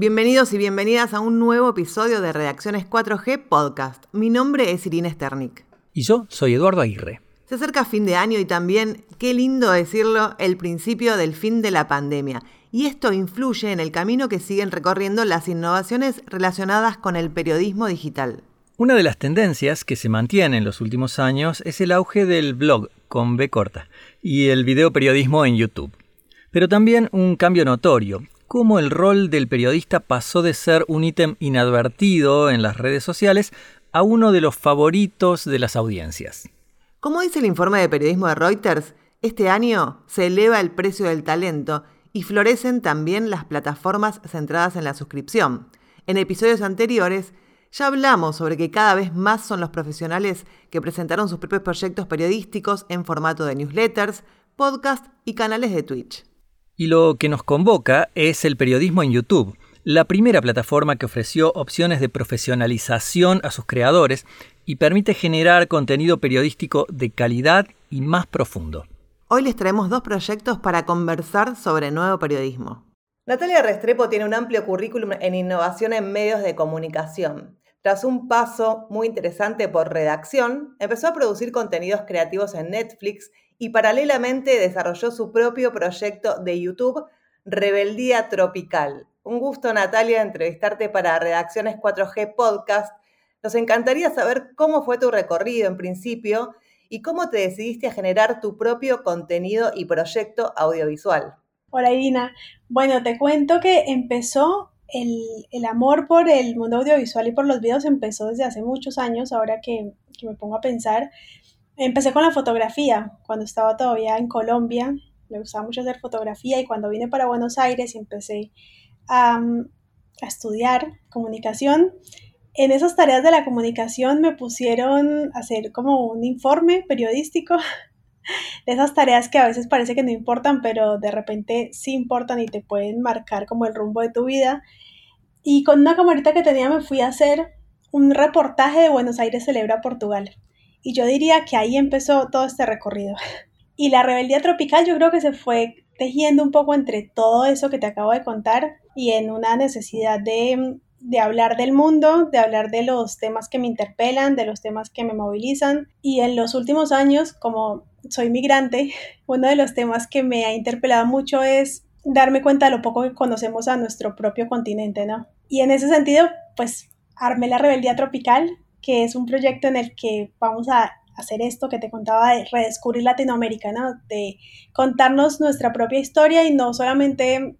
Bienvenidos y bienvenidas a un nuevo episodio de Redacciones 4G Podcast. Mi nombre es Irina Sternik. Y yo soy Eduardo Aguirre. Se acerca fin de año y también, qué lindo decirlo, el principio del fin de la pandemia. Y esto influye en el camino que siguen recorriendo las innovaciones relacionadas con el periodismo digital. Una de las tendencias que se mantiene en los últimos años es el auge del blog con B corta y el videoperiodismo en YouTube. Pero también un cambio notorio, cómo el rol del periodista pasó de ser un ítem inadvertido en las redes sociales a uno de los favoritos de las audiencias. Como dice el informe de periodismo de Reuters, este año se eleva el precio del talento y florecen también las plataformas centradas en la suscripción. En episodios anteriores ya hablamos sobre que cada vez más son los profesionales que presentaron sus propios proyectos periodísticos en formato de newsletters, podcast y canales de Twitch. Y lo que nos convoca es el periodismo en YouTube, la primera plataforma que ofreció opciones de profesionalización a sus creadores y permite generar contenido periodístico de calidad y más profundo. Hoy les traemos dos proyectos para conversar sobre nuevo periodismo. Natalia Restrepo tiene un amplio currículum en innovación en medios de comunicación. Tras un paso muy interesante por redacción, empezó a producir contenidos creativos en Netflix y paralelamente desarrolló su propio proyecto de YouTube, Rebeldía Tropical. Un gusto, Natalia, entrevistarte para Redacciones 4G Podcast nos encantaría saber cómo fue tu recorrido en principio y cómo te decidiste a generar tu propio contenido y proyecto audiovisual. Hola Irina. Bueno, te cuento que empezó el, amor por el mundo audiovisual y por los videos empezó desde hace muchos años, ahora que, me pongo a pensar. Empecé con la fotografía cuando estaba todavía en Colombia, me gustaba mucho hacer fotografía y cuando vine para Buenos Aires empecé a, a estudiar comunicación, en esas tareas de la comunicación me pusieron a hacer como un informe periodístico de esas tareas que a veces parece que no importan, pero de repente sí importan y te pueden marcar como el rumbo de tu vida. Y con una camarita que tenía me fui a hacer un reportaje de Buenos Aires celebra Portugal. Y yo diría que ahí empezó todo este recorrido. Y la rebeldía tropical yo creo que se fue tejiendo un poco entre todo eso que te acabo de contar y en una necesidad de de hablar del mundo, de hablar de los temas que me interpelan, de los temas que me movilizan. Y en los últimos años, como soy migrante, uno de los temas que me ha interpelado mucho es darme cuenta de lo poco que conocemos a nuestro propio continente, ¿no? Y en ese sentido, pues armé la Rebeldía Tropical, que es un proyecto en el que vamos a hacer esto que te contaba de redescubrir Latinoamérica, ¿no? De contarnos nuestra propia historia y no solamente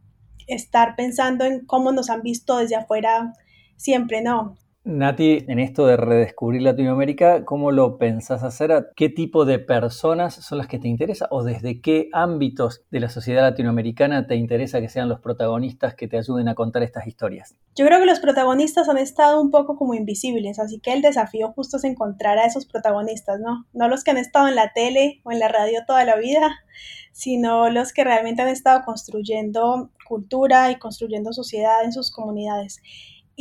estar pensando en cómo nos han visto desde afuera siempre, no. Nati, en esto de redescubrir Latinoamérica, ¿cómo lo pensás hacer? ¿Qué tipo de personas son las que te interesan? ¿O desde qué ámbitos de la sociedad latinoamericana te interesa que sean los protagonistas que te ayuden a contar estas historias? Yo creo que los protagonistas han estado un poco como invisibles, así que el desafío justo es encontrar a esos protagonistas, ¿no? No los que han estado en la tele o en la radio toda la vida, sino los que realmente han estado construyendo cultura y construyendo sociedad en sus comunidades.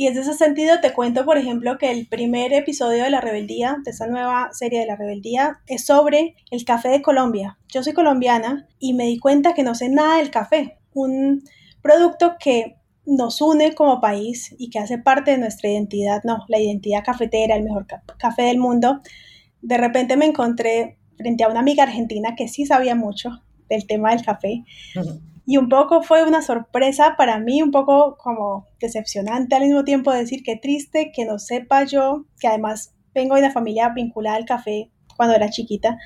Y en ese sentido te cuento, por ejemplo, que el primer episodio de La Rebeldía, de esa nueva serie de La Rebeldía, es sobre el café de Colombia. Yo soy colombiana y me di cuenta que no sé nada del café, un producto que nos une como país y que hace parte de nuestra identidad, no, la identidad cafetera, el mejor café del mundo. De repente me encontré frente a una amiga argentina que sí sabía mucho del tema del café. Y un poco fue una sorpresa para mí, un poco como decepcionante al mismo tiempo decir que triste que no sepa yo, que además vengo de una familia vinculada al café cuando era chiquita,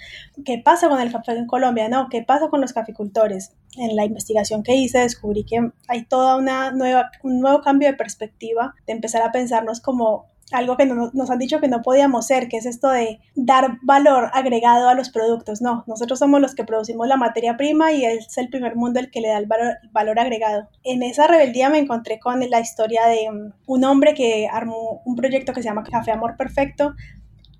qué pasa con el café en Colombia, ¿no? ¿Qué pasa con los caficultores? En la investigación que hice descubrí que hay toda una nueva, un nuevo cambio de perspectiva, de empezar a pensarnos como algo que nos han dicho que no podíamos ser, que es esto de dar valor agregado a los productos. No, nosotros somos los que producimos la materia prima y es el primer mundo el que le da el valor, agregado. En esa rebeldía me encontré con la historia de um, un hombre que armó un proyecto que se llama Café Amor Perfecto,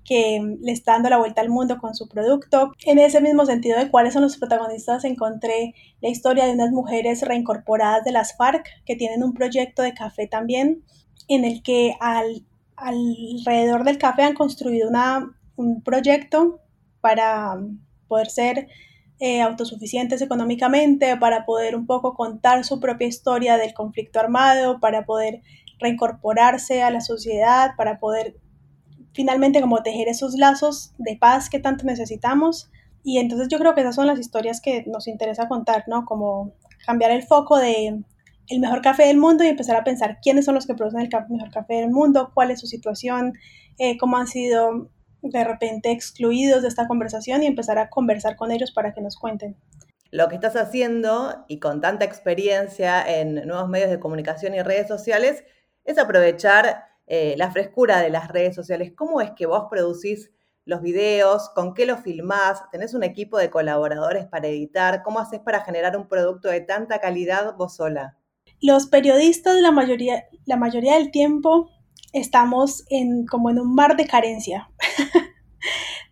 que um, le está dando la vuelta al mundo con su producto. En ese mismo sentido de cuáles son los protagonistas, encontré la historia de unas mujeres reincorporadas de las FARC que tienen un proyecto de café también, en el que al alrededor del café han construido una, un proyecto para poder ser eh, autosuficientes económicamente, para poder un poco contar su propia historia del conflicto armado, para poder reincorporarse a la sociedad, para poder finalmente como tejer esos lazos de paz que tanto necesitamos. Y entonces yo creo que esas son las historias que nos interesa contar, ¿no? Como cambiar el foco de el mejor café del mundo y empezar a pensar quiénes son los que producen el mejor café del mundo, cuál es su situación, eh, cómo han sido de repente excluidos de esta conversación y empezar a conversar con ellos para que nos cuenten. Lo que estás haciendo y con tanta experiencia en nuevos medios de comunicación y redes sociales es aprovechar eh, la frescura de las redes sociales. ¿Cómo es que vos producís los videos? ¿Con qué los filmás? ¿Tenés un equipo de colaboradores para editar? ¿Cómo haces para generar un producto de tanta calidad vos sola? Los periodistas la mayoría, la mayoría del tiempo estamos en, como en un mar de carencia.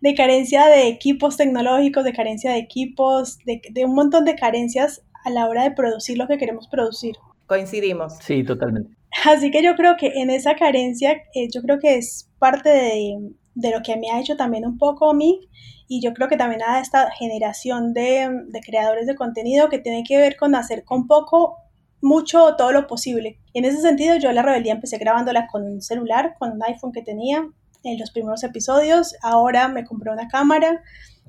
de carencia de equipos tecnológicos, de carencia de equipos, de, un montón de carencias a la hora de producir lo que queremos producir. Coincidimos. Sí, totalmente. Así que yo creo que en esa carencia, eh, yo creo que es parte de, de, lo que me ha hecho también un poco a mí y yo creo que también a esta generación de, de creadores de contenido que tiene que ver con hacer con poco mucho todo lo posible. En ese sentido yo la rebeldía empecé grabándola con un celular, con un iPhone que tenía en los primeros episodios. Ahora me compré una cámara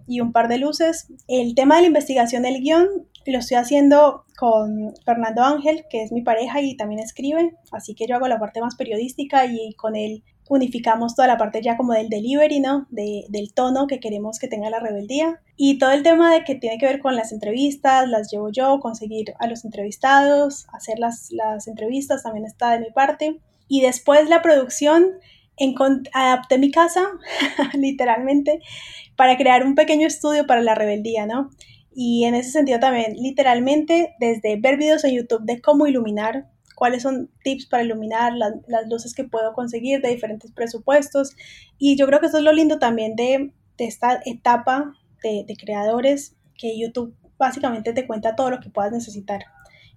y un par de luces. El tema de la investigación del guion lo estoy haciendo con Fernando Ángel, que es mi pareja y también escribe, así que yo hago la parte más periodística y con él unificamos toda la parte ya como del delivery, ¿no? del tono que queremos que tenga la rebeldía. Y todo el tema de que tiene que ver con las entrevistas, las llevo yo, conseguir a los entrevistados, hacer las, las entrevistas también está de mi parte. Y después la producción, adapté mi casa, literalmente, para crear un pequeño estudio para la rebeldía, ¿no? Y en ese sentido también, literalmente, desde ver videos en YouTube de cómo iluminar, cuáles son tips para iluminar, las, luces que puedo conseguir de diferentes presupuestos. Y yo creo que eso es lo lindo también de, esta etapa de, creadores, que YouTube básicamente te cuenta todo lo que puedas necesitar.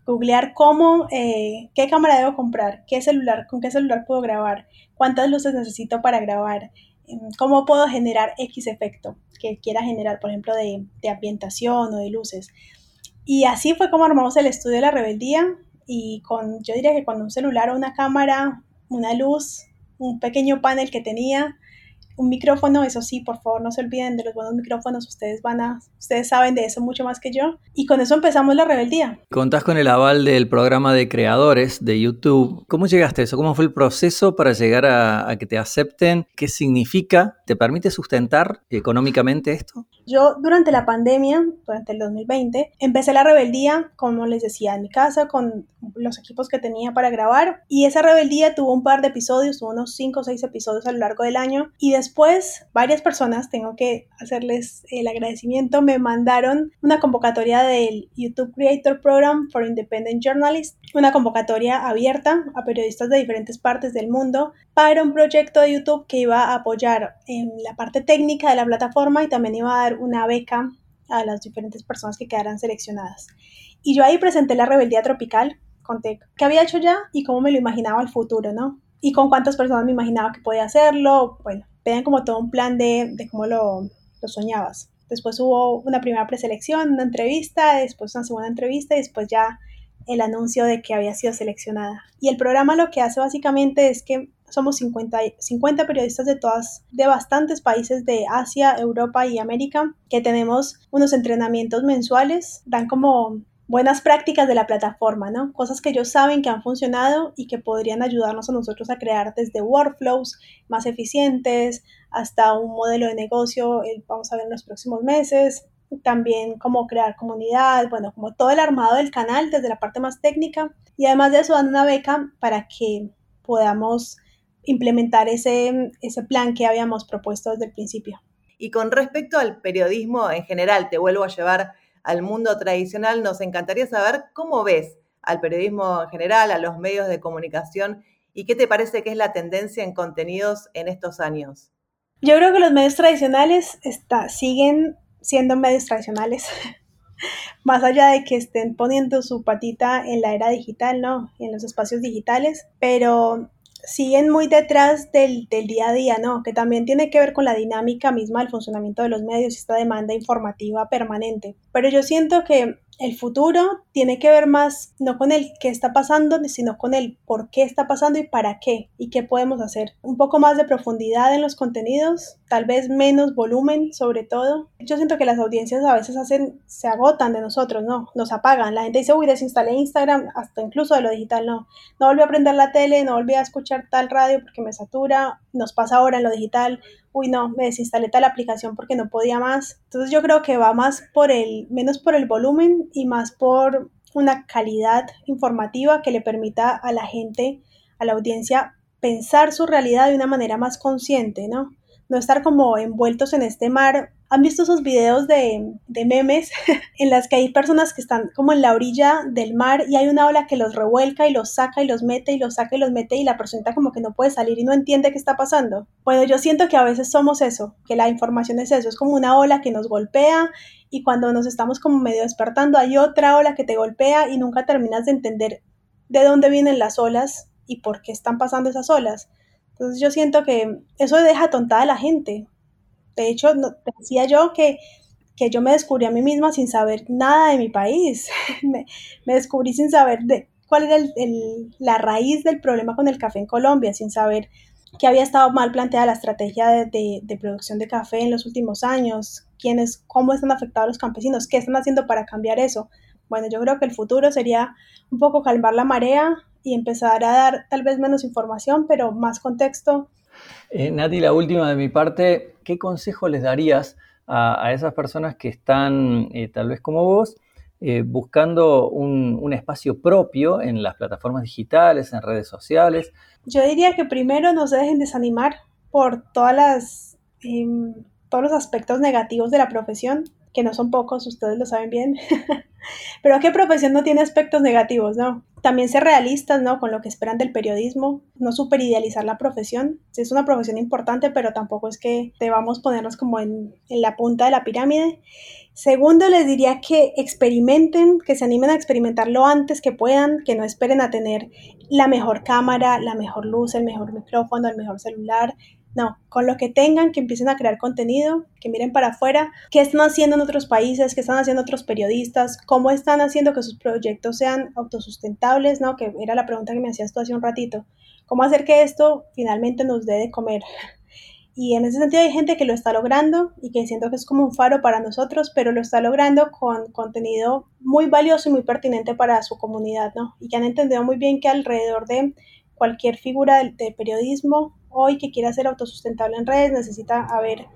Googlear cómo, eh, qué cámara debo comprar, qué celular, con qué celular puedo grabar, cuántas luces necesito para grabar, em, cómo puedo generar X efecto que quiera generar, por ejemplo, de, de ambientación o de luces. Y así fue como armamos el estudio de la rebeldía y con, yo diría que con un celular o una cámara, una luz, un pequeño panel que tenía, un micrófono, eso sí, por favor no se olviden de los buenos micrófonos, ustedes van a, ustedes saben de eso mucho más que yo. Y con eso empezamos la rebeldía. Contás con el aval del programa de creadores de YouTube. ¿Cómo llegaste a eso? ¿Cómo fue el proceso para llegar a, a que te acepten? ¿Qué significa? ¿Te permite sustentar económicamente esto? Yo durante la pandemia, durante el 2020, empecé la rebeldía, como les decía, en mi casa, con los equipos que tenía para grabar. Y esa rebeldía tuvo un par de episodios, tuvo unos 5 o 6 episodios a lo largo del año. Y después, varias personas, tengo que hacerles el agradecimiento, me mandaron una convocatoria del YouTube Creator Program for Independent Journalists, una convocatoria abierta a periodistas de diferentes partes del mundo para un proyecto de YouTube que iba a apoyar en la parte técnica de la plataforma y también iba a dar una beca a las diferentes personas que quedaran seleccionadas. Y yo ahí presenté la rebeldía tropical, conté qué había hecho ya y cómo me lo imaginaba el futuro, ¿no? Y con cuántas personas me imaginaba que podía hacerlo. Bueno, tenían como todo un plan de, de cómo lo, soñabas. Después hubo una primera preselección, una entrevista, después una segunda entrevista y después ya el anuncio de que había sido seleccionada. Y el programa lo que hace básicamente es que somos 50, 50 periodistas de todas, de bastantes países de Asia, Europa y América, que tenemos unos entrenamientos mensuales, dan como buenas prácticas de la plataforma, ¿no? Cosas que ellos saben que han funcionado y que podrían ayudarnos a nosotros a crear desde workflows más eficientes hasta un modelo de negocio, eh, vamos a ver en los próximos meses, también cómo crear comunidad, bueno, como todo el armado del canal desde la parte más técnica y además de eso dan una beca para que podamos implementar ese, ese plan que habíamos propuesto desde el principio. Y con respecto al periodismo en general, te vuelvo a llevar al mundo tradicional, nos encantaría saber cómo ves al periodismo en general, a los medios de comunicación y qué te parece que es la tendencia en contenidos en estos años. Yo creo que los medios tradicionales siguen siendo medios tradicionales, más allá de que estén poniendo su patita en la era digital, ¿no? En los espacios digitales, pero siguen muy detrás del, del, día a día, ¿no? Que también tiene que ver con la dinámica misma del funcionamiento de los medios y esta demanda informativa permanente. Pero yo siento que el futuro tiene que ver más no con el qué está pasando, sino con el por qué está pasando y para qué y qué podemos hacer. Un poco más de profundidad en los contenidos, tal vez menos volumen sobre todo. Yo siento que las audiencias a veces se agotan de nosotros, ¿no? Nos apagan. La gente dice, uy, desinstalé Instagram, hasta incluso de lo digital, no. No volví a prender la tele, no volví a escuchar tal radio porque me satura. Nos pasa ahora en lo digital uy no, me desinstalé tal aplicación porque no podía más. Entonces yo creo que va más por el, menos por el volumen y más por una calidad informativa que le permita a la gente, a la audiencia, pensar su realidad de una manera más consciente, ¿no? No estar como envueltos en este mar ¿Han visto esos videos de, memes en las que hay personas que están como en la orilla del mar y hay una ola que los revuelca y los saca y los mete y los saca y los mete y la persona como que no puede salir y no entiende qué está pasando? Bueno, yo siento que a veces somos eso, que la información es eso, es como una ola que nos golpea y cuando nos estamos como medio despertando hay otra ola que te golpea y nunca terminas de entender de dónde vienen las olas y por qué están pasando esas olas. Entonces yo siento que eso deja tontada a la gente, de hecho, decía yo que, yo me descubrí a mí misma sin saber nada de mi país. me, descubrí sin saber de cuál era la raíz del problema con el café en Colombia, sin saber que había estado mal planteada la estrategia de, producción de café en los últimos años, quiénes, cómo están afectados los campesinos, qué están haciendo para cambiar eso. Bueno, yo creo que el futuro sería un poco calmar la marea y empezar a dar tal vez menos información, pero más contexto eh, Nati, la última de mi parte, ¿qué consejo les darías a, esas personas que están, eh, tal vez como vos, eh, buscando un, espacio propio en las plataformas digitales, en redes sociales? Yo diría que primero no se dejen desanimar por todas las, em, todos los aspectos negativos de la profesión que no son pocos, ustedes lo saben bien. Pero qué profesión no tiene aspectos negativos, ¿no? También ser realistas, ¿no? Con lo que esperan del periodismo, no superidealizar la profesión. Sí, es una profesión importante, pero tampoco es que debamos ponernos como en, en la punta de la pirámide. Segundo, les diría que experimenten, que se animen a experimentar lo antes que puedan, que no esperen a tener la mejor cámara, la mejor luz, el mejor micrófono, el mejor celular, no, con lo que tengan, que empiecen a crear contenido, que miren para afuera, qué están haciendo en otros países, qué están haciendo otros periodistas, cómo están haciendo que sus proyectos sean autosustentables, ¿no? Que era la pregunta que me hacías tú hace un ratito. ¿Cómo hacer que esto finalmente nos dé de comer? Y en ese sentido hay gente que lo está logrando y que siento que es como un faro para nosotros, pero lo está logrando con contenido muy valioso y muy pertinente para su comunidad, ¿no? Y que han entendido muy bien que alrededor de cualquier figura de, periodismo hoy que quiera ser autosustentable en redes necesita haber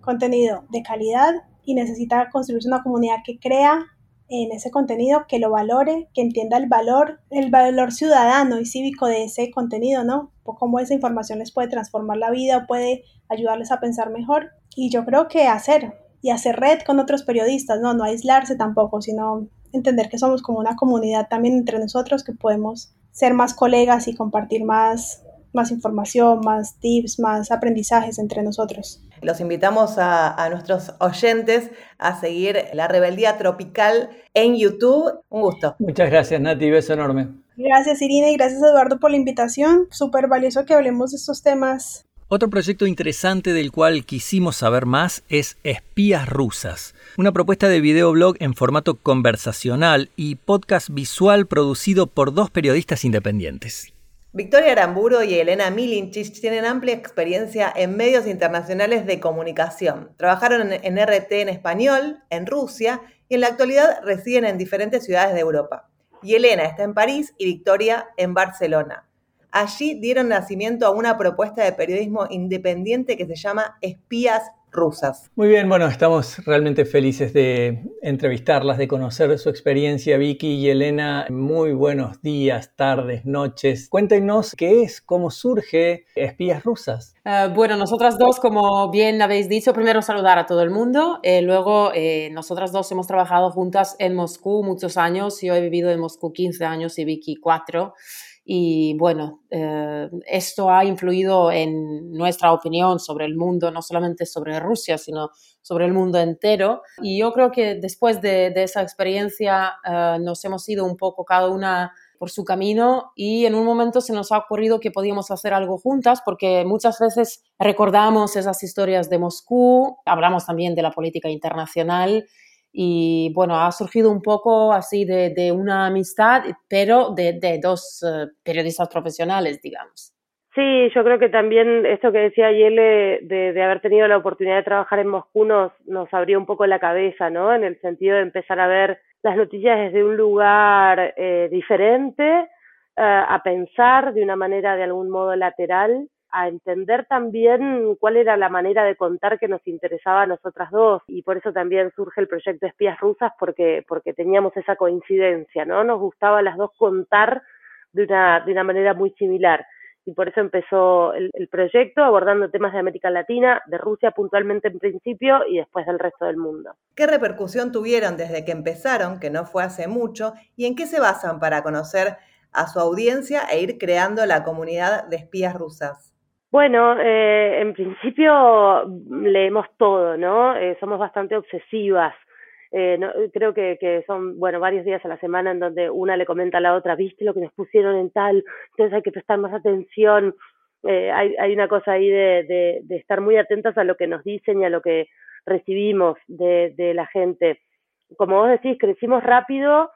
contenido de calidad y necesita construirse una comunidad que crea en ese contenido, que lo valore, que entienda el valor, el valor ciudadano y cívico de ese contenido, ¿no? O cómo esa información les puede transformar la vida, puede ayudarles a pensar mejor. Y yo creo que hacer, y hacer red con otros periodistas, ¿no? No aislarse tampoco, sino entender que somos como una comunidad también entre nosotros que podemos ser más colegas y compartir más, más información, más tips, más aprendizajes entre nosotros. Los invitamos a, nuestros oyentes a seguir La Rebeldía Tropical en YouTube. Un gusto. Muchas gracias, Nati. Beso enorme. Gracias, Irina, y gracias, Eduardo, por la invitación. Súper valioso que hablemos de estos temas. Otro proyecto interesante del cual quisimos saber más es Espías Rusas, una propuesta de videoblog en formato conversacional y podcast visual producido por dos periodistas independientes. Victoria Aramburo y Elena Milinchich tienen amplia experiencia en medios internacionales de comunicación. Trabajaron en, RT en español, en Rusia, y en la actualidad residen en diferentes ciudades de Europa. Y Elena está en París y Victoria en Barcelona. Allí dieron nacimiento a una propuesta de periodismo independiente que se llama Espías rusas. Muy bien, bueno, estamos realmente felices de entrevistarlas, de conocer su experiencia, Vicky y Elena. Muy buenos días, tardes, noches. Cuéntenos qué es, cómo surge Espías Rusas. Eh, bueno, nosotras dos, como bien habéis dicho, primero saludar a todo el mundo. Eh, luego, eh, nosotras dos hemos trabajado juntas en Moscú muchos años. Yo he vivido en Moscú 15 años y Vicky 4. Y bueno, eh, esto ha influido en nuestra opinión sobre el mundo, no solamente sobre Rusia, sino sobre el mundo entero. Y yo creo que después de, esa experiencia eh, nos hemos ido un poco cada una por su camino y en un momento se nos ha ocurrido que podíamos hacer algo juntas porque muchas veces recordamos esas historias de Moscú, hablamos también de la política internacional y bueno, ha surgido un poco así de, una amistad, pero de, dos eh, periodistas profesionales, digamos. Sí, yo creo que también esto que decía Yele de, de, haber tenido la oportunidad de trabajar en Moscú nos, nos abrió un poco la cabeza, ¿no? En el sentido de empezar a ver las noticias desde un lugar eh, diferente, eh, a pensar de una manera de algún modo lateral a entender también cuál era la manera de contar que nos interesaba a nosotras dos y por eso también surge el proyecto Espías Rusas porque, porque teníamos esa coincidencia, ¿no? Nos gustaba las dos contar de una, de una manera muy similar y por eso empezó el, el, proyecto abordando temas de América Latina, de Rusia puntualmente en principio y después del resto del mundo. ¿Qué repercusión tuvieron desde que empezaron, que no fue hace mucho, y en qué se basan para conocer a su audiencia e ir creando la comunidad de espías rusas? Bueno, eh, en principio leemos todo, ¿no? Eh, somos bastante obsesivas. Eh, no, creo que, que son, bueno, varios días a la semana en donde una le comenta a la otra, viste lo que nos pusieron en tal, entonces hay que prestar más atención. Eh, hay, hay una cosa ahí de, de, de estar muy atentas a lo que nos dicen y a lo que recibimos de, de la gente. Como vos decís, crecimos rápido,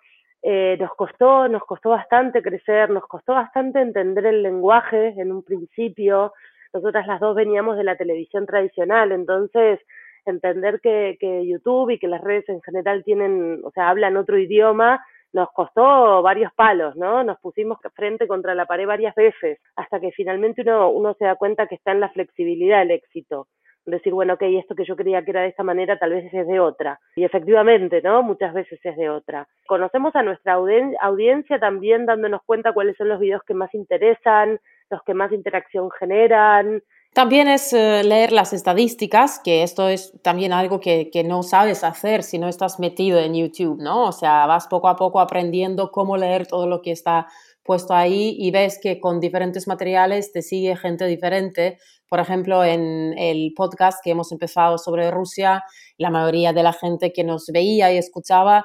eh, nos costó, nos costó bastante crecer, nos costó bastante entender el lenguaje en un principio. Nosotras las dos veníamos de la televisión tradicional, entonces entender que, que YouTube y que las redes en general tienen, o sea, hablan otro idioma, nos costó varios palos, ¿no? Nos pusimos frente contra la pared varias veces, hasta que finalmente uno, uno se da cuenta que está en la flexibilidad el éxito decir, bueno, ok, esto que yo creía que era de esta manera tal vez es de otra. Y efectivamente, ¿no? Muchas veces es de otra. Conocemos a nuestra audiencia también dándonos cuenta cuáles son los videos que más interesan, los que más interacción generan. También es eh, leer las estadísticas, que esto es también algo que, que, no sabes hacer si no estás metido en YouTube, ¿no? O sea, vas poco a poco aprendiendo cómo leer todo lo que está puesto ahí y ves que con diferentes materiales te sigue gente diferente. Por ejemplo, en el podcast que hemos empezado sobre Rusia, la mayoría de la gente que nos veía y escuchaba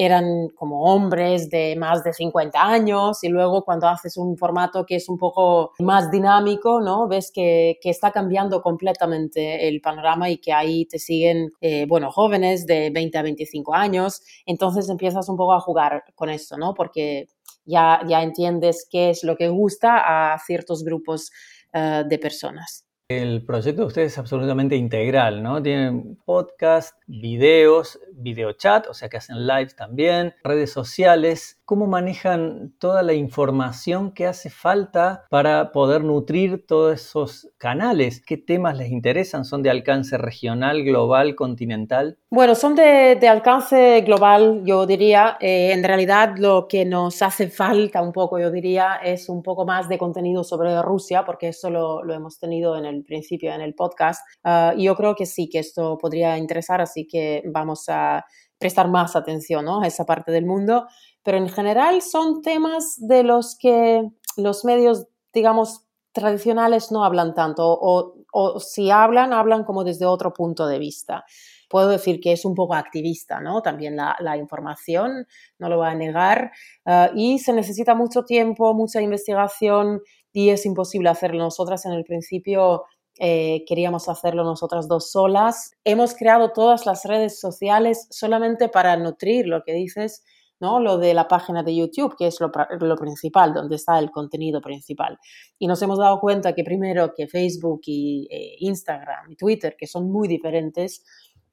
eran como hombres de más de 50 años y luego cuando haces un formato que es un poco más dinámico, ¿no? Ves que, que está cambiando completamente el panorama y que ahí te siguen, eh, bueno, jóvenes de 20 a 25 años, entonces empiezas un poco a jugar con eso, ¿no? Porque ya, ya entiendes qué es lo que gusta a ciertos grupos uh, de personas. El proyecto de ustedes es absolutamente integral, ¿no? Tienen podcast, videos, videochat, o sea que hacen live también, redes sociales. ¿Cómo manejan toda la información que hace falta para poder nutrir todos esos canales? ¿Qué temas les interesan? ¿Son de alcance regional, global, continental? Bueno, son de, de alcance global, yo diría. Eh, en realidad lo que nos hace falta un poco, yo diría, es un poco más de contenido sobre Rusia, porque eso lo, lo hemos tenido en el principio en el podcast. Uh, y yo creo que sí, que esto podría interesar, así que vamos a prestar más atención ¿no? a esa parte del mundo, pero en general son temas de los que los medios, digamos, tradicionales no hablan tanto o, o si hablan, hablan como desde otro punto de vista puedo decir que es un poco activista, ¿no? También la, la información, no lo voy a negar, uh, y se necesita mucho tiempo, mucha investigación y es imposible hacerlo. Nosotras en el principio eh, queríamos hacerlo nosotras dos solas. Hemos creado todas las redes sociales solamente para nutrir lo que dices, ¿no? Lo de la página de YouTube, que es lo, principal, donde está el contenido principal. Y nos hemos dado cuenta que primero que Facebook y eh, Instagram y Twitter, que son muy diferentes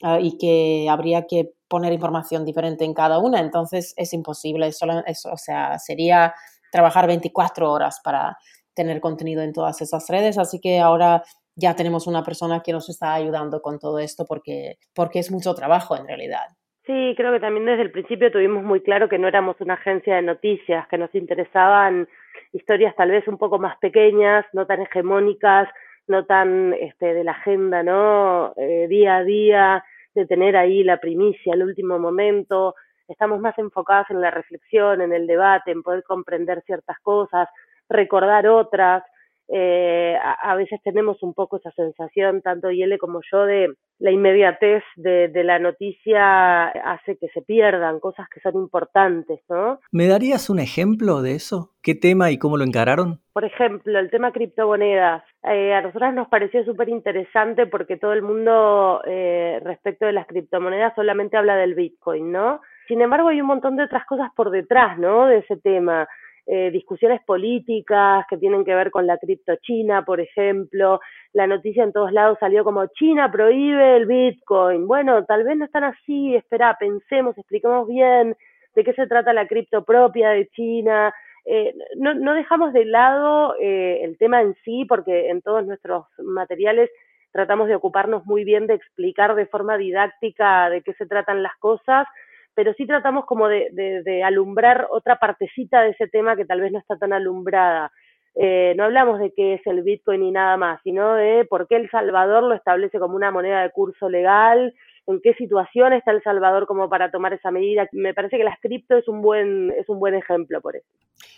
uh, y que habría que poner información diferente en cada una, entonces es imposible, solo, eso, o sea, sería trabajar 24 horas para tener contenido en todas esas redes, así que ahora ya tenemos una persona que nos está ayudando con todo esto porque, porque es mucho trabajo en realidad. Sí, creo que también desde el principio tuvimos muy claro que no éramos una agencia de noticias, que nos interesaban historias tal vez un poco más pequeñas, no tan hegemónicas, no tan este, de la agenda, ¿no? Eh, día a día, de tener ahí la primicia, el último momento. Estamos más enfocadas en la reflexión, en el debate, en poder comprender ciertas cosas, recordar otras eh, a, veces tenemos un poco esa sensación, tanto Yele como yo, de la inmediatez de, de, la noticia hace que se pierdan cosas que son importantes, ¿no? ¿Me darías un ejemplo de eso? ¿Qué tema y cómo lo encararon? Por ejemplo, el tema criptomonedas. Eh, a nosotros nos pareció súper interesante porque todo el mundo eh, respecto de las criptomonedas solamente habla del Bitcoin, ¿no? Sin embargo, hay un montón de otras cosas por detrás, ¿no? De ese tema. Eh, discusiones políticas que tienen que ver con la criptochina, por ejemplo. La noticia en todos lados salió como China prohíbe el Bitcoin. Bueno, tal vez no están así, espera, pensemos, expliquemos bien de qué se trata la cripto propia de China. Eh, no, no dejamos de lado eh, el tema en sí, porque en todos nuestros materiales tratamos de ocuparnos muy bien de explicar de forma didáctica de qué se tratan las cosas pero sí tratamos como de, alumbrar otra partecita de ese tema que tal vez no está tan alumbrada. Eh, no hablamos de qué es el Bitcoin ni nada más, sino de por qué El Salvador lo establece como una moneda de curso legal, en qué situación está El Salvador como para tomar esa medida. Me parece que las cripto es un buen, es un buen ejemplo por eso.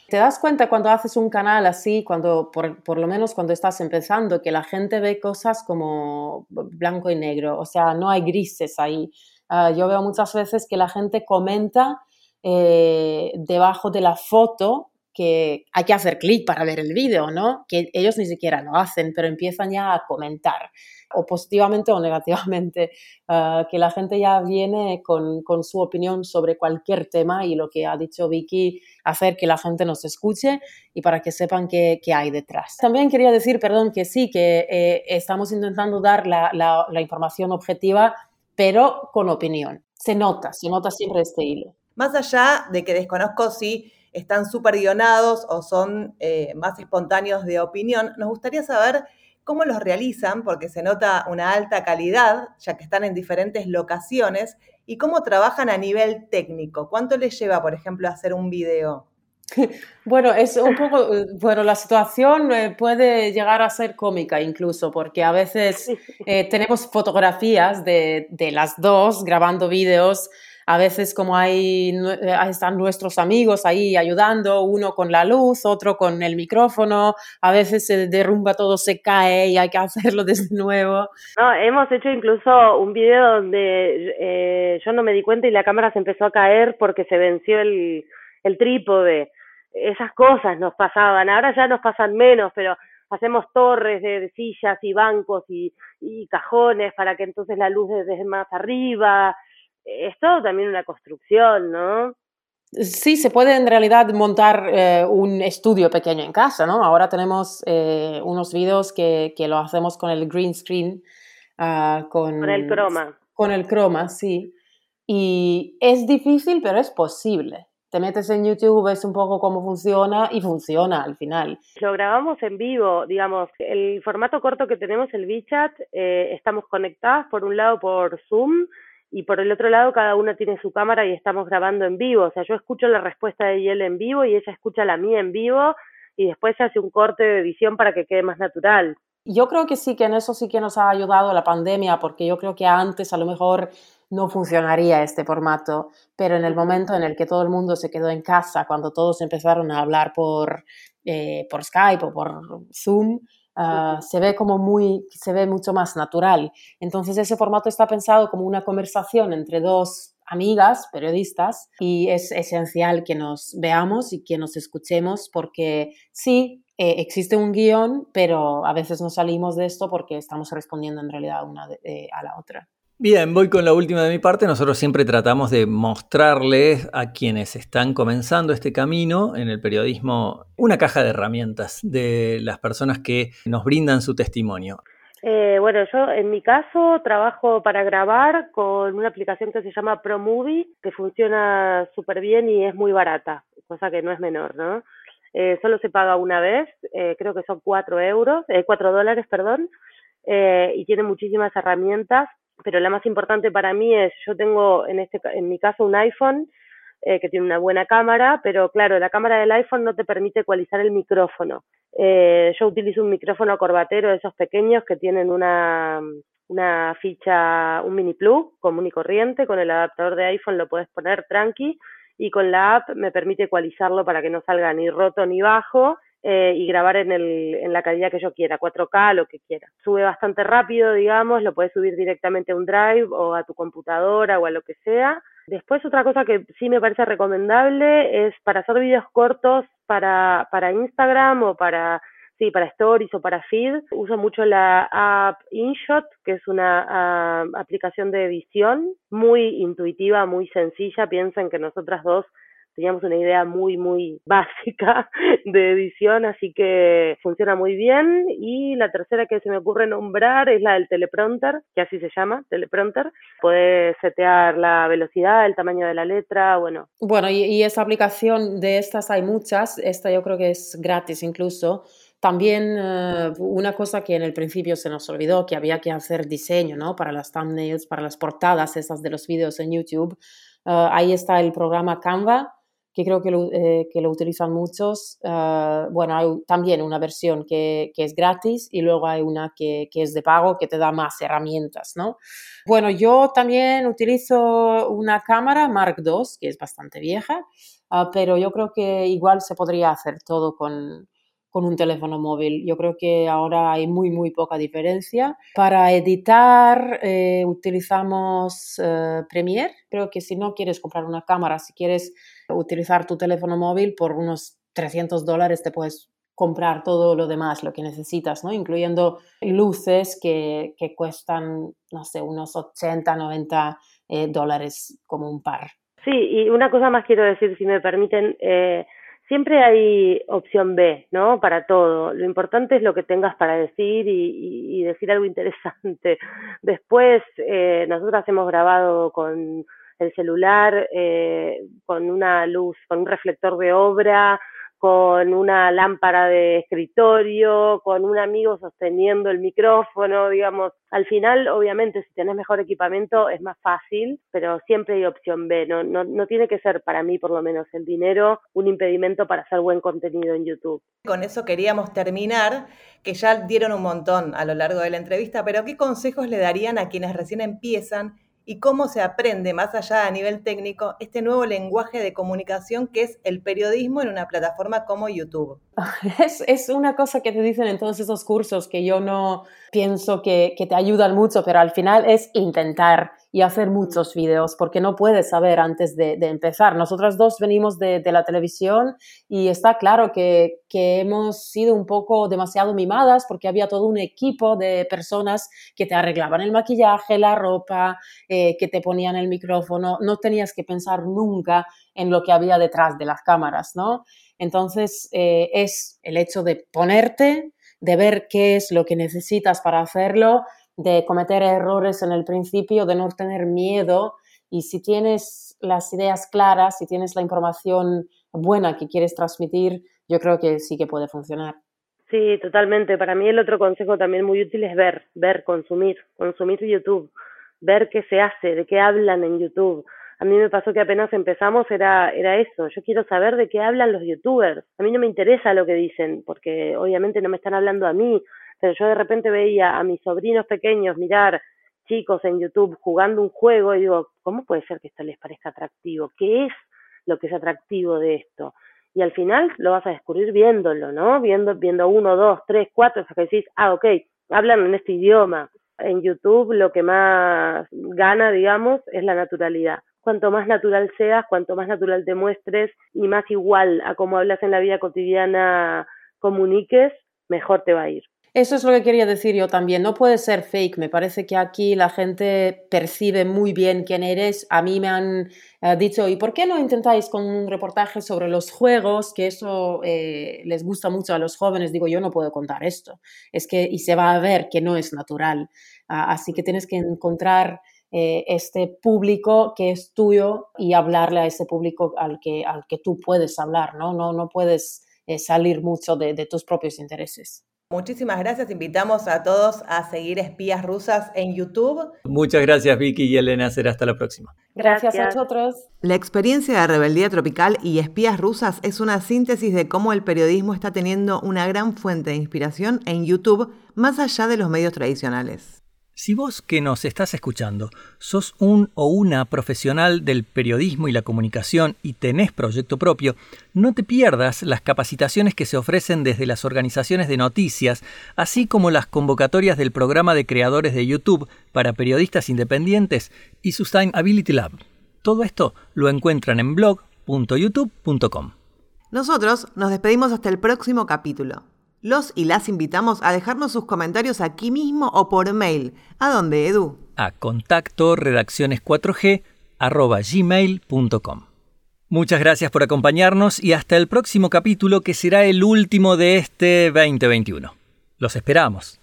¿Te das cuenta cuando haces un canal así, cuando, por, por lo menos cuando estás empezando, que la gente ve cosas como blanco y negro? O sea, no hay grises ahí Ah, yo veo muchas veces que la gente comenta eh, debajo de la foto que hay que hacer clic para ver el vídeo, ¿no? Que ellos ni siquiera lo hacen, pero empiezan ya a comentar, o positivamente o negativamente, ah, que la gente ya viene con, con, su opinión sobre cualquier tema y lo que ha dicho Vicky, hacer que la gente nos escuche y para que sepan qué, qué hay detrás. También quería decir, perdón, que sí, que eh, estamos intentando dar la, la, la información objetiva pero con opinión. Se nota, se nota siempre este hilo. Más allá de que desconozco si están súper guionados o son eh, más espontáneos de opinión, nos gustaría saber cómo los realizan, porque se nota una alta calidad, ya que están en diferentes locaciones, y cómo trabajan a nivel técnico. ¿Cuánto les lleva, por ejemplo, hacer un video? Bueno, es un poco, eh, bueno, la situación eh, puede llegar a ser cómica incluso, porque a veces eh, tenemos fotografías de, de, las dos grabando vídeos, a veces como hay, están nuestros amigos ahí ayudando, uno con la luz, otro con el micrófono, a veces se derrumba todo, se cae y hay que hacerlo desde nuevo. No, hemos hecho incluso un video donde yo no me di cuenta y la cámara se empezó a caer porque se venció el, el trípode esas cosas nos pasaban, ahora ya nos pasan menos, pero hacemos torres de, sillas y bancos y, cajones para que entonces la luz desde más arriba, es todo también una construcción, ¿no? Sí, se puede en realidad montar eh, un estudio pequeño en casa, ¿no? Ahora tenemos eh, unos videos que, que, lo hacemos con el green screen. Uh, con, con el croma. Con el croma, sí. Y es difícil, pero es posible te metes en YouTube, ves un poco cómo funciona y funciona al final. Lo grabamos en vivo, digamos, el formato corto que tenemos, el VChat, eh, estamos conectados por un lado por Zoom y por el otro lado cada una tiene su cámara y estamos grabando en vivo. O sea, yo escucho la respuesta de él en vivo y ella escucha la mía en vivo y después se hace un corte de edición para que quede más natural. Yo creo que sí, que en eso sí que nos ha ayudado la pandemia, porque yo creo que antes a lo mejor no funcionaría este formato, pero en el momento en el que todo el mundo se quedó en casa, cuando todos empezaron a hablar por, eh, por Skype o por Zoom, ah, se ve como muy, se ve mucho más natural. Entonces ese formato está pensado como una conversación entre dos amigas, periodistas, y es esencial que nos veamos y que nos escuchemos porque sí, eh, existe un guion, pero a veces no salimos de esto porque estamos respondiendo en realidad una eh, a la otra. Bien, voy con la última de mi parte. Nosotros siempre tratamos de mostrarles a quienes están comenzando este camino en el periodismo una caja de herramientas de las personas que nos brindan su testimonio. Eh, bueno, yo en mi caso trabajo para grabar con una aplicación que se llama ProMovie, que funciona súper bien y es muy barata, cosa que no es menor, ¿no? Eh, solo se paga una vez, eh, creo que son cuatro euros, cuatro dólares, perdón, y tiene muchísimas herramientas pero la más importante para mí es, yo tengo en, este, en mi caso un iPhone eh, que tiene una buena cámara, pero claro, la cámara del iPhone no te permite ecualizar el micrófono. Eh, yo utilizo un micrófono corbatero de esos pequeños que tienen una, una ficha, un mini plug común y corriente, con el adaptador de iPhone lo puedes poner tranqui y con la app me permite ecualizarlo para que no salga ni roto ni bajo eh, y grabar en, el, en la calidad que yo quiera, 4K, lo que quiera. Sube bastante rápido, digamos, lo puedes subir directamente a un drive o a tu computadora o a lo que sea. Después otra cosa que sí me parece recomendable es para hacer videos cortos para, para Instagram o para Sí, para Stories o para Feed uso mucho la app InShot, que es una ah, aplicación de edición muy intuitiva, muy sencilla. Piensen que nosotras dos teníamos una idea muy, muy básica de edición, así que funciona muy bien. Y la tercera que se me ocurre nombrar es la del teleprompter, que así se llama, teleprompter. Puedes setear la velocidad, el tamaño de la letra, bueno. Bueno, y, y esa aplicación de estas hay muchas, esta yo creo que es gratis incluso también eh, una cosa que en el principio se nos olvidó, que había que hacer diseño ¿no? para las thumbnails, para las portadas esas de los vídeos en YouTube. Eh, ahí está el programa Canva, que creo que lo, eh, que lo utilizan muchos. bueno, hay también una versión que, que, es gratis y luego hay una que, que, es de pago que te da más herramientas, ¿no? Bueno, yo también utilizo una cámara Mark II, que es bastante vieja, pero yo creo que igual se podría hacer todo con, con un teléfono móvil. Yo creo que ahora hay muy, muy poca diferencia. Para editar eh, utilizamos eh, Premiere. Creo que si no quieres comprar una cámara, si quieres utilizar tu teléfono móvil por unos 300 dólares te puedes comprar todo lo demás, lo que necesitas, ¿no? Incluyendo luces que, que cuestan, no sé, unos 80, 90 eh, dólares como un par. Sí, y una cosa más quiero decir, si me permiten, siempre hay opción B, ¿no? Para todo. Lo importante es lo que tengas para decir y, y, decir algo interesante. Después, eh, nosotras hemos grabado con el celular, eh, con una luz, con un reflector de obra, con una lámpara de escritorio, con un amigo sosteniendo el micrófono, digamos. Al final, obviamente, si tenés mejor equipamiento es más fácil, pero siempre hay opción B. No, no, no tiene que ser, para mí por lo menos, el dinero un impedimento para hacer buen contenido en YouTube. Con eso queríamos terminar, que ya dieron un montón a lo largo de la entrevista, pero ¿qué consejos le darían a quienes recién empiezan y cómo se aprende más allá a nivel técnico este nuevo lenguaje de comunicación que es el periodismo en una plataforma como YouTube. Es, una cosa que te dicen en todos esos cursos que yo no pienso que, que te ayudan mucho, pero al final es intentar y hacer muchos videos, porque no puedes saber antes de, empezar. Nosotras dos venimos de, la televisión y está claro que, hemos sido un poco demasiado mimadas porque había todo un equipo de personas que te arreglaban el maquillaje, la ropa, eh, que te ponían el micrófono. No tenías que pensar nunca en lo que había detrás de las cámaras, ¿no? Entonces, eh, es el hecho de ponerte, de ver qué es lo que necesitas para hacerlo, de cometer errores en el principio, de no tener miedo y si tienes las ideas claras, si tienes la información buena que quieres transmitir, yo creo que sí que puede funcionar. Sí, totalmente. Para mí el otro consejo también muy útil es ver, ver, consumir, consumir YouTube, ver qué se hace, de qué hablan en YouTube. A mí me pasó que apenas empezamos era, era eso, yo quiero saber de qué hablan los youtubers. A mí no me interesa lo que dicen, porque obviamente no me están hablando a mí, pero yo de repente veía a mis sobrinos pequeños mirar chicos en YouTube jugando un juego y digo, ¿cómo puede ser que esto les parezca atractivo? ¿Qué es lo que es atractivo de esto? Y al final lo vas a descubrir viéndolo, ¿no? Viendo, viendo uno, dos, tres, cuatro, hasta que decís, ah, ok, hablan en este idioma. En YouTube lo que más gana, digamos, es la naturalidad. Cuanto más natural seas, cuanto más natural te muestres y más igual a cómo hablas en la vida cotidiana comuniques, mejor te va a ir. Eso es lo que quería decir yo también. No puede ser fake. Me parece que aquí la gente percibe muy bien quién eres. A mí me han eh, dicho, ¿y por qué no intentáis con un reportaje sobre los juegos? Que eso eh, les gusta mucho a los jóvenes. Digo, yo no puedo contar esto. Es que, y se va a ver que no es natural. Ah, así que tienes que encontrar eh, este público que es tuyo y hablarle a ese público al que, al que tú puedes hablar, ¿no? No, no puedes salir mucho de tus propios intereses. Muchísimas gracias. Invitamos a todos a seguir Espías Rusas en YouTube. Muchas gracias Vicky y Elena. Será hasta la próxima. Gracias, a vosotros. La experiencia de Rebeldía Tropical y Espías Rusas es una síntesis de cómo el periodismo está teniendo una gran fuente de inspiración en YouTube más allá de los medios tradicionales. Si vos que nos estás escuchando sos un o una profesional del periodismo y la comunicación y tenés proyecto propio, no te pierdas las capacitaciones que se ofrecen desde las organizaciones de noticias, así como las convocatorias del programa de creadores de YouTube para periodistas independientes y Sustainability Lab. Todo esto lo encuentran en blog.youtube.com. Nosotros nos despedimos hasta el próximo capítulo. Los y las invitamos a dejarnos sus comentarios aquí mismo o por mail. ¿A dónde, Edu? A contacto redacciones 4G gmail.com. Muchas gracias por acompañarnos y hasta el próximo capítulo que será el último de este 2021. Los esperamos.